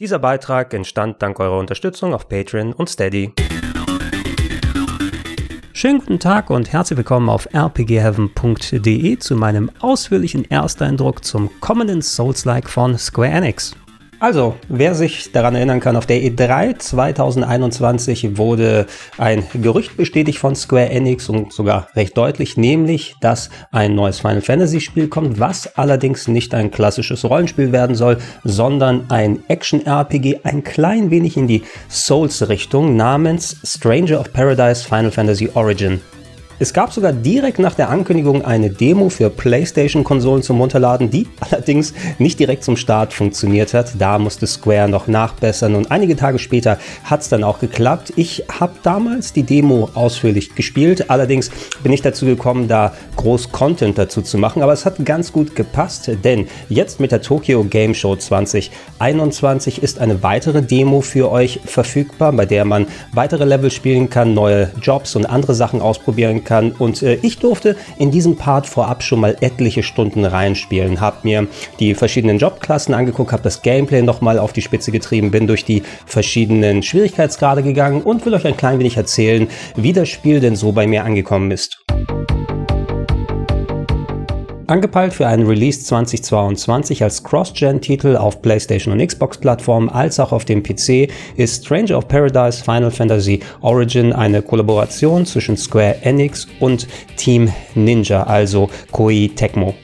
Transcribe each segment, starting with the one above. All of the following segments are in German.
Dieser Beitrag entstand dank eurer Unterstützung auf Patreon und Steady. Schönen guten Tag und herzlich willkommen auf rpgheaven.de zu meinem ausführlichen Ersteindruck zum kommenden Souls-like von Square Enix. Also, wer sich daran erinnern kann, auf der E3 2021 wurde ein Gerücht bestätigt von Square Enix und sogar recht deutlich, nämlich, dass ein neues Final Fantasy Spiel kommt, was allerdings nicht ein klassisches Rollenspiel werden soll, sondern ein Action-RPG, ein klein wenig in die Souls-Richtung namens Stranger of Paradise Final Fantasy Origin. Es gab sogar direkt nach der Ankündigung eine Demo für PlayStation-Konsolen zum Runterladen, die allerdings nicht direkt zum Start funktioniert hat. Da musste Square noch nachbessern und einige Tage später hat es dann auch geklappt. Ich habe damals die Demo ausführlich gespielt, allerdings bin ich dazu gekommen, da groß Content dazu zu machen, aber es hat ganz gut gepasst, denn jetzt mit der Tokyo Game Show 2021 ist eine weitere Demo für euch verfügbar, bei der man weitere Level spielen kann, neue Jobs und andere Sachen ausprobieren kann kann. Und äh, ich durfte in diesem Part vorab schon mal etliche Stunden reinspielen, habe mir die verschiedenen Jobklassen angeguckt, habe das Gameplay nochmal auf die Spitze getrieben, bin durch die verschiedenen Schwierigkeitsgrade gegangen und will euch ein klein wenig erzählen, wie das Spiel denn so bei mir angekommen ist. Angepeilt für einen Release 2022 als Cross-Gen-Titel auf PlayStation und Xbox-Plattformen als auch auf dem PC ist Stranger of Paradise Final Fantasy Origin eine Kollaboration zwischen Square Enix und Team Ninja, also Koei Tecmo.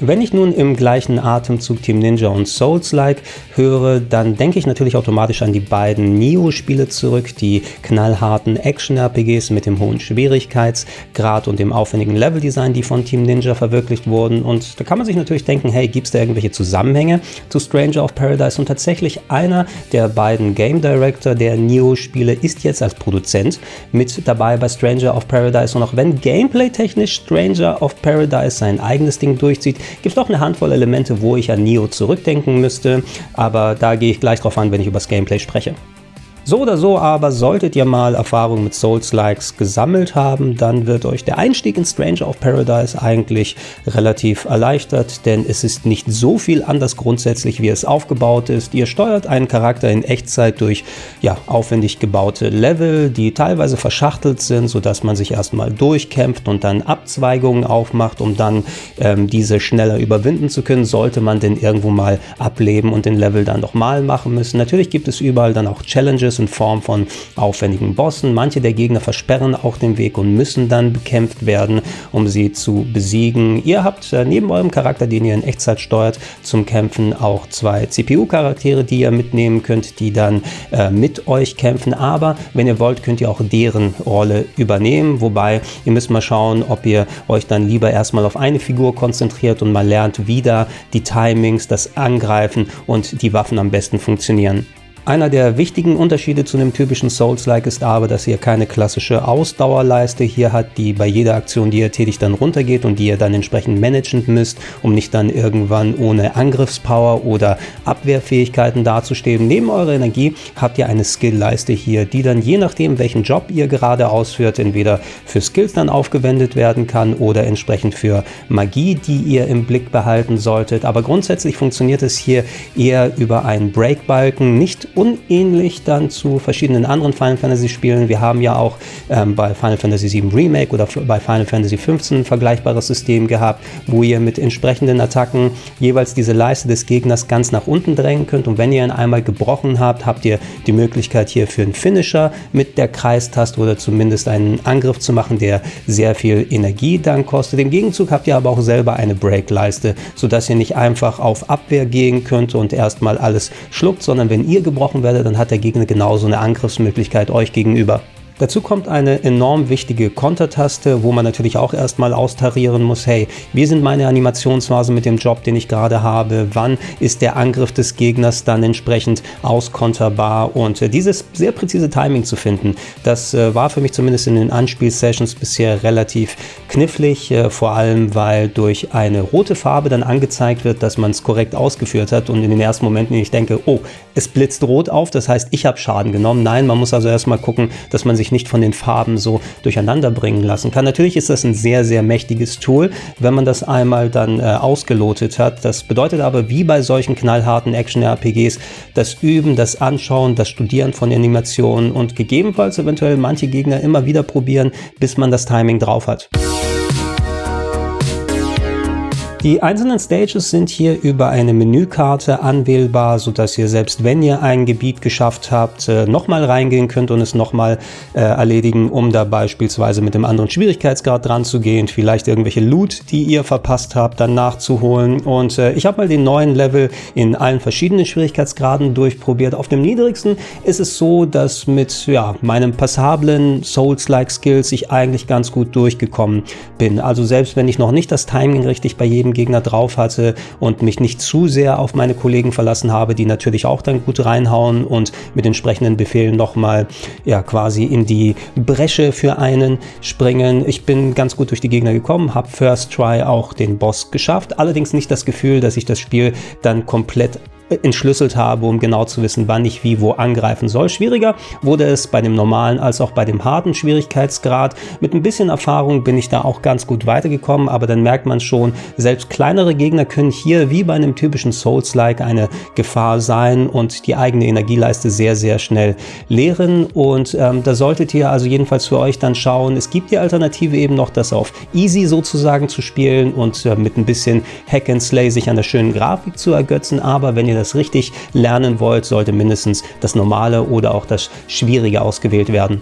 Wenn ich nun im gleichen Atemzug Team Ninja und Souls-like höre, dann denke ich natürlich automatisch an die beiden Neo-Spiele zurück, die knallharten Action-RPGs mit dem hohen Schwierigkeitsgrad und dem aufwendigen Leveldesign, die von Team Ninja verwirklicht wurden. Und da kann man sich natürlich denken, hey, gibt es da irgendwelche Zusammenhänge zu Stranger of Paradise? Und tatsächlich einer der beiden Game Director der Neo-Spiele ist jetzt als Produzent mit dabei bei Stranger of Paradise. Und auch wenn gameplay-technisch Stranger of Paradise sein eigenes Ding durchzieht, gibt es doch eine Handvoll Elemente, wo ich an Neo zurückdenken müsste, aber da gehe ich gleich drauf an, wenn ich über das Gameplay spreche. So oder so aber solltet ihr mal Erfahrung mit Souls-Likes gesammelt haben, dann wird euch der Einstieg in Stranger of Paradise eigentlich relativ erleichtert, denn es ist nicht so viel anders grundsätzlich, wie es aufgebaut ist. Ihr steuert einen Charakter in Echtzeit durch ja, aufwendig gebaute Level, die teilweise verschachtelt sind, sodass man sich erstmal durchkämpft und dann Abzweigungen aufmacht, um dann ähm, diese schneller überwinden zu können, sollte man denn irgendwo mal ableben und den Level dann nochmal machen müssen. Natürlich gibt es überall dann auch Challenges in Form von aufwendigen Bossen. Manche der Gegner versperren auch den Weg und müssen dann bekämpft werden, um sie zu besiegen. Ihr habt äh, neben eurem Charakter, den ihr in Echtzeit steuert, zum Kämpfen auch zwei CPU-Charaktere, die ihr mitnehmen könnt, die dann äh, mit euch kämpfen. Aber wenn ihr wollt, könnt ihr auch deren Rolle übernehmen. Wobei ihr müsst mal schauen, ob ihr euch dann lieber erstmal auf eine Figur konzentriert und mal lernt, wie da die Timings, das Angreifen und die Waffen am besten funktionieren. Einer der wichtigen Unterschiede zu einem typischen Souls-like ist aber, dass ihr keine klassische Ausdauerleiste hier hat, die bei jeder Aktion, die ihr tätigt, dann runtergeht und die ihr dann entsprechend managen müsst, um nicht dann irgendwann ohne Angriffspower oder Abwehrfähigkeiten dazustehen. Neben eurer Energie habt ihr eine Skill-Leiste hier, die dann je nachdem, welchen Job ihr gerade ausführt, entweder für Skills dann aufgewendet werden kann oder entsprechend für Magie, die ihr im Blick behalten solltet. Aber grundsätzlich funktioniert es hier eher über einen Break-Balken, nicht unähnlich dann zu verschiedenen anderen Final Fantasy Spielen. Wir haben ja auch ähm, bei Final Fantasy VII Remake oder bei Final Fantasy XV ein vergleichbares System gehabt, wo ihr mit entsprechenden Attacken jeweils diese Leiste des Gegners ganz nach unten drängen könnt. Und wenn ihr ihn einmal gebrochen habt, habt ihr die Möglichkeit hier für einen Finisher mit der Kreistaste oder zumindest einen Angriff zu machen, der sehr viel Energie dann kostet. Im Gegenzug habt ihr aber auch selber eine Break-Leiste, sodass ihr nicht einfach auf Abwehr gehen könnt und erstmal alles schluckt, sondern wenn ihr gebrochen gebrochen werde, dann hat der Gegner genauso eine Angriffsmöglichkeit euch gegenüber. Dazu kommt eine enorm wichtige Kontertaste, wo man natürlich auch erstmal austarieren muss, hey, wie sind meine Animationsphasen mit dem Job, den ich gerade habe? Wann ist der Angriff des Gegners dann entsprechend auskonterbar? Und äh, dieses sehr präzise Timing zu finden, das äh, war für mich zumindest in den Anspielsessions bisher relativ knifflig, äh, vor allem weil durch eine rote Farbe dann angezeigt wird, dass man es korrekt ausgeführt hat und in den ersten Momenten ich denke, oh, es blitzt rot auf, das heißt, ich habe Schaden genommen. Nein, man muss also erstmal gucken, dass man sich nicht von den Farben so durcheinander bringen lassen kann. Natürlich ist das ein sehr, sehr mächtiges Tool, wenn man das einmal dann äh, ausgelotet hat. Das bedeutet aber, wie bei solchen knallharten Action-RPGs, das Üben, das Anschauen, das Studieren von Animationen und gegebenenfalls eventuell manche Gegner immer wieder probieren, bis man das Timing drauf hat. Die einzelnen Stages sind hier über eine Menükarte anwählbar, sodass ihr selbst wenn ihr ein Gebiet geschafft habt, äh, nochmal reingehen könnt und es nochmal äh, erledigen, um da beispielsweise mit dem anderen Schwierigkeitsgrad dran zu gehen, vielleicht irgendwelche Loot, die ihr verpasst habt, dann nachzuholen. Und äh, ich habe mal den neuen Level in allen verschiedenen Schwierigkeitsgraden durchprobiert. Auf dem niedrigsten ist es so, dass mit ja, meinem passablen Souls-like Skills ich eigentlich ganz gut durchgekommen bin. Also selbst wenn ich noch nicht das Timing richtig bei jedem Gegner drauf hatte und mich nicht zu sehr auf meine Kollegen verlassen habe, die natürlich auch dann gut reinhauen und mit entsprechenden Befehlen nochmal ja quasi in die Bresche für einen springen. Ich bin ganz gut durch die Gegner gekommen, habe First Try auch den Boss geschafft, allerdings nicht das Gefühl, dass ich das Spiel dann komplett entschlüsselt habe, um genau zu wissen, wann ich wie wo angreifen soll. Schwieriger wurde es bei dem normalen als auch bei dem harten Schwierigkeitsgrad. Mit ein bisschen Erfahrung bin ich da auch ganz gut weitergekommen, aber dann merkt man schon, selbst kleinere Gegner können hier wie bei einem typischen Souls-like eine Gefahr sein und die eigene Energieleiste sehr, sehr schnell leeren. Und ähm, da solltet ihr also jedenfalls für euch dann schauen, es gibt die Alternative eben noch, das auf easy sozusagen zu spielen und äh, mit ein bisschen Hack and Slay sich an der schönen Grafik zu ergötzen. Aber wenn ihr das richtig lernen wollt, sollte mindestens das Normale oder auch das Schwierige ausgewählt werden.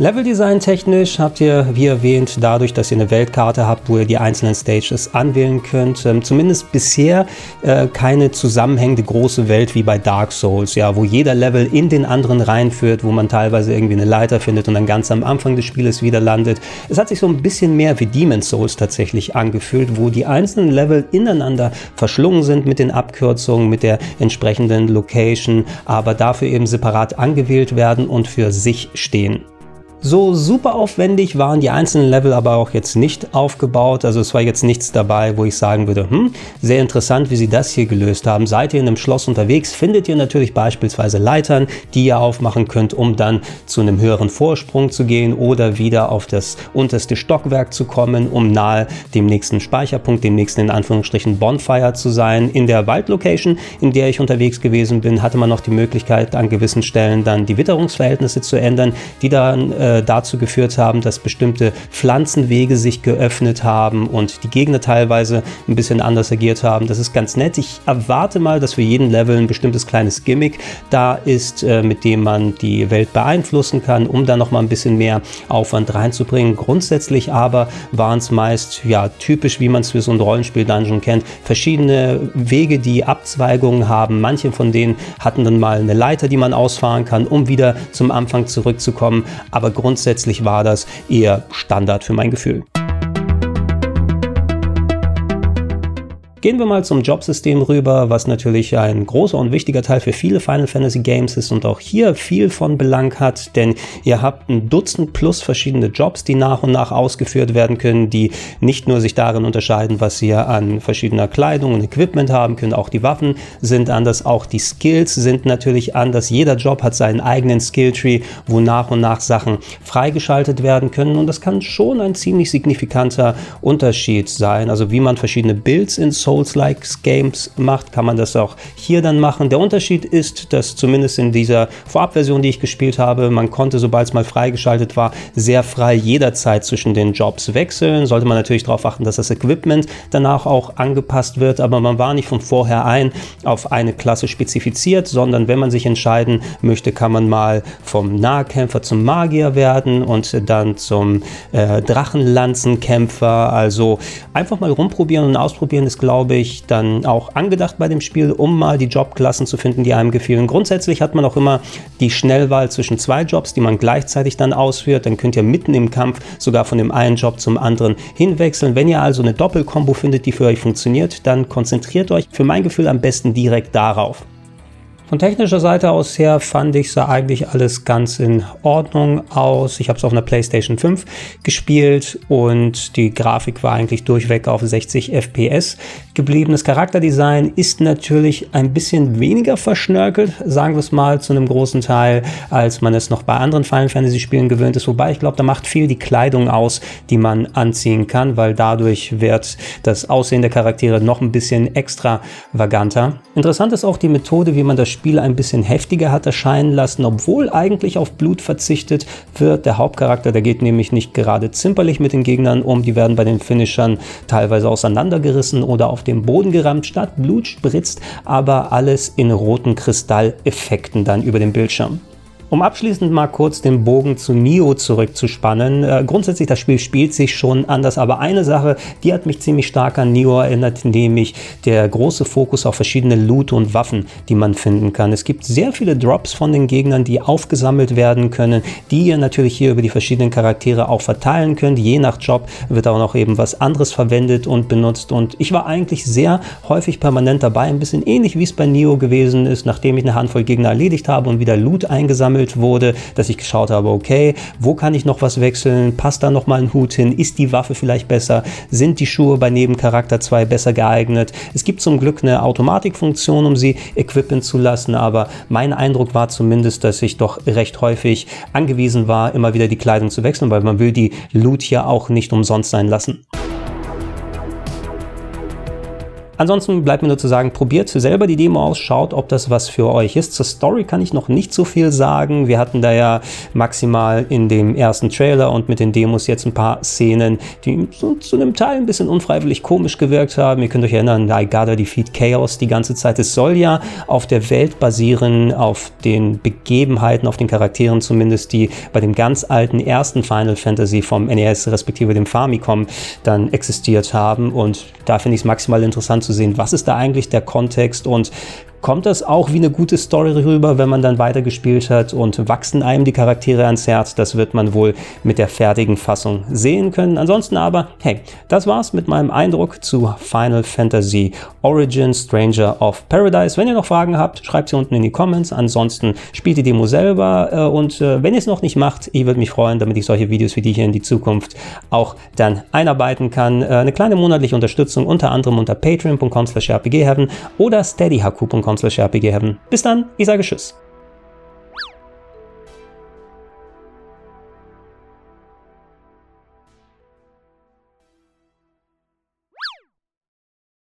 Leveldesign technisch habt ihr, wie erwähnt, dadurch, dass ihr eine Weltkarte habt, wo ihr die einzelnen Stages anwählen könnt, ähm, zumindest bisher äh, keine zusammenhängende große Welt wie bei Dark Souls, ja, wo jeder Level in den anderen reinführt, wo man teilweise irgendwie eine Leiter findet und dann ganz am Anfang des Spieles wieder landet. Es hat sich so ein bisschen mehr wie Demon's Souls tatsächlich angefühlt, wo die einzelnen Level ineinander verschlungen sind mit den Abkürzungen, mit der entsprechenden Location, aber dafür eben separat angewählt werden und für sich stehen. So super aufwendig waren die einzelnen Level aber auch jetzt nicht aufgebaut. Also es war jetzt nichts dabei, wo ich sagen würde, hm, sehr interessant, wie sie das hier gelöst haben. Seid ihr in einem Schloss unterwegs, findet ihr natürlich beispielsweise Leitern, die ihr aufmachen könnt, um dann zu einem höheren Vorsprung zu gehen oder wieder auf das unterste Stockwerk zu kommen, um nahe dem nächsten Speicherpunkt, dem nächsten in Anführungsstrichen Bonfire zu sein. In der Waldlocation, in der ich unterwegs gewesen bin, hatte man noch die Möglichkeit, an gewissen Stellen dann die Witterungsverhältnisse zu ändern, die dann äh, äh, dazu geführt haben, dass bestimmte Pflanzenwege sich geöffnet haben und die Gegner teilweise ein bisschen anders agiert haben. Das ist ganz nett. Ich erwarte mal, dass für jeden Level ein bestimmtes kleines Gimmick da ist, äh, mit dem man die Welt beeinflussen kann, um da noch mal ein bisschen mehr Aufwand reinzubringen. Grundsätzlich aber waren es meist ja typisch, wie man es für so ein Rollenspiel-Dungeon kennt, verschiedene Wege, die Abzweigungen haben. Manche von denen hatten dann mal eine Leiter, die man ausfahren kann, um wieder zum Anfang zurückzukommen. Aber grundsätzlich war das eher Standard für mein Gefühl. Gehen wir mal zum Jobsystem rüber, was natürlich ein großer und wichtiger Teil für viele Final Fantasy Games ist und auch hier viel von Belang hat, denn ihr habt ein Dutzend plus verschiedene Jobs, die nach und nach ausgeführt werden können, die nicht nur sich darin unterscheiden, was ihr an verschiedener Kleidung und Equipment haben könnt, auch die Waffen sind anders, auch die Skills sind natürlich anders. Jeder Job hat seinen eigenen Skilltree, wo nach und nach Sachen freigeschaltet werden können und das kann schon ein ziemlich signifikanter Unterschied sein, also wie man verschiedene Builds in Souls-like Games macht, kann man das auch hier dann machen. Der Unterschied ist, dass zumindest in dieser Vorabversion, die ich gespielt habe, man konnte, sobald es mal freigeschaltet war, sehr frei jederzeit zwischen den Jobs wechseln. Sollte man natürlich darauf achten, dass das Equipment danach auch angepasst wird, aber man war nicht von vornherein auf eine Klasse spezifiziert, sondern wenn man sich entscheiden möchte, kann man mal vom Nahkämpfer zum Magier werden und dann zum äh, Drachenlanzenkämpfer. Also einfach mal rumprobieren und ausprobieren ist, glaube glaube ich, dann auch angedacht bei dem Spiel, um mal die Jobklassen zu finden, die einem gefielen. Grundsätzlich hat man auch immer die Schnellwahl zwischen zwei Jobs, die man gleichzeitig dann ausführt. Dann könnt ihr mitten im Kampf sogar von dem einen Job zum anderen hinwechseln. Wenn ihr also eine Doppelkombo findet, die für euch funktioniert, dann konzentriert euch für mein Gefühl am besten direkt darauf. Von technischer Seite aus her fand ich sah eigentlich alles ganz in Ordnung aus. Ich habe es auf einer PlayStation 5 gespielt und die Grafik war eigentlich durchweg auf 60 FPS geblieben. Das Charakterdesign ist natürlich ein bisschen weniger verschnörkelt, sagen wir es mal, zu einem großen Teil, als man es noch bei anderen Final Fantasy Spielen gewöhnt ist. Wobei ich glaube, da macht viel die Kleidung aus, die man anziehen kann, weil dadurch wird das Aussehen der Charaktere noch ein bisschen extravaganter. Interessant ist auch die Methode, wie man das Spiel ein bisschen heftiger hat erscheinen lassen, obwohl eigentlich auf Blut verzichtet wird. Der Hauptcharakter, der geht nämlich nicht gerade zimperlich mit den Gegnern um, die werden bei den Finishern teilweise auseinandergerissen oder auf dem Boden gerammt, statt Blut spritzt aber alles in roten Kristalleffekten dann über dem Bildschirm. Um abschließend mal kurz den Bogen zu Nio zurückzuspannen. Äh, grundsätzlich, das Spiel spielt sich schon anders, aber eine Sache, die hat mich ziemlich stark an Nio erinnert, nämlich der große Fokus auf verschiedene Loot und Waffen, die man finden kann. Es gibt sehr viele Drops von den Gegnern, die aufgesammelt werden können, die ihr natürlich hier über die verschiedenen Charaktere auch verteilen könnt. Je nach Job wird auch noch eben was anderes verwendet und benutzt und ich war eigentlich sehr häufig permanent dabei, ein bisschen ähnlich wie es bei Nio gewesen ist, nachdem ich eine Handvoll Gegner erledigt habe und wieder Loot eingesammelt gesammelt wurde, dass ich geschaut habe, okay, wo kann ich noch was wechseln? Passt da noch mal ein Hut hin? Ist die Waffe vielleicht besser? Sind die Schuhe bei Nebencharakter 2 besser geeignet? Es gibt zum Glück eine Automatikfunktion, um sie equippen zu lassen, aber mein Eindruck war zumindest, dass ich doch recht häufig angewiesen war, immer wieder die Kleidung zu wechseln, weil man will die Loot ja auch nicht umsonst sein lassen. Ansonsten bleibt mir nur zu sagen, probiert selber die Demo aus, schaut, ob das was für euch ist. Zur Story kann ich noch nicht so viel sagen. Wir hatten da ja maximal in dem ersten Trailer und mit den Demos jetzt ein paar Szenen, die so zu einem Teil ein bisschen unfreiwillig komisch gewirkt haben. Ihr könnt euch erinnern, I gotta defeat Chaos die ganze Zeit. Es soll ja auf der Welt basieren, auf den Begebenheiten, auf den Charakteren zumindest, die bei dem ganz alten ersten Final Fantasy vom NES respektive dem Famicom dann existiert haben. Und da finde ich es maximal interessant zu sehen, was ist da eigentlich der Kontext und kommt das auch wie eine gute Story rüber, wenn man dann weitergespielt hat und wachsen einem die Charaktere ans Herz. Das wird man wohl mit der fertigen Fassung sehen können. Ansonsten aber, hey, das war's mit meinem Eindruck zu Final Fantasy Origin Stranger of Paradise. Wenn ihr noch Fragen habt, schreibt sie unten in die Comments. Ansonsten spielt die Demo selber äh, und äh, wenn ihr es noch nicht macht, ich würde mich freuen, damit ich solche Videos wie die hier in die Zukunft auch dann einarbeiten kann. Äh, eine kleine monatliche Unterstützung unter anderem unter patreon.com/rpgheaven oder steadyhaku.com rpgheaven. Bis dann, ich sage Tschüss.